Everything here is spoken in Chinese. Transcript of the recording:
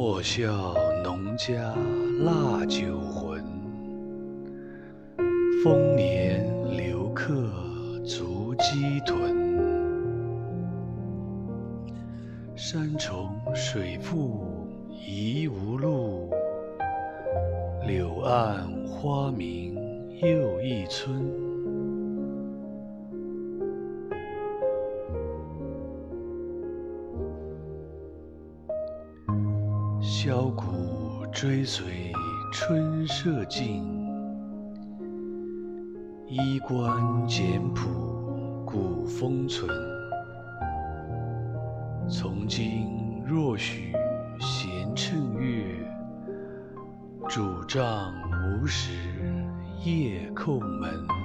莫笑农家腊酒浑，丰年留客足鸡豚。山重水复疑无路，柳暗花明又一村。箫鼓追随春社近，衣冠简朴古风存。从今若许闲乘月，拄杖无时夜叩门。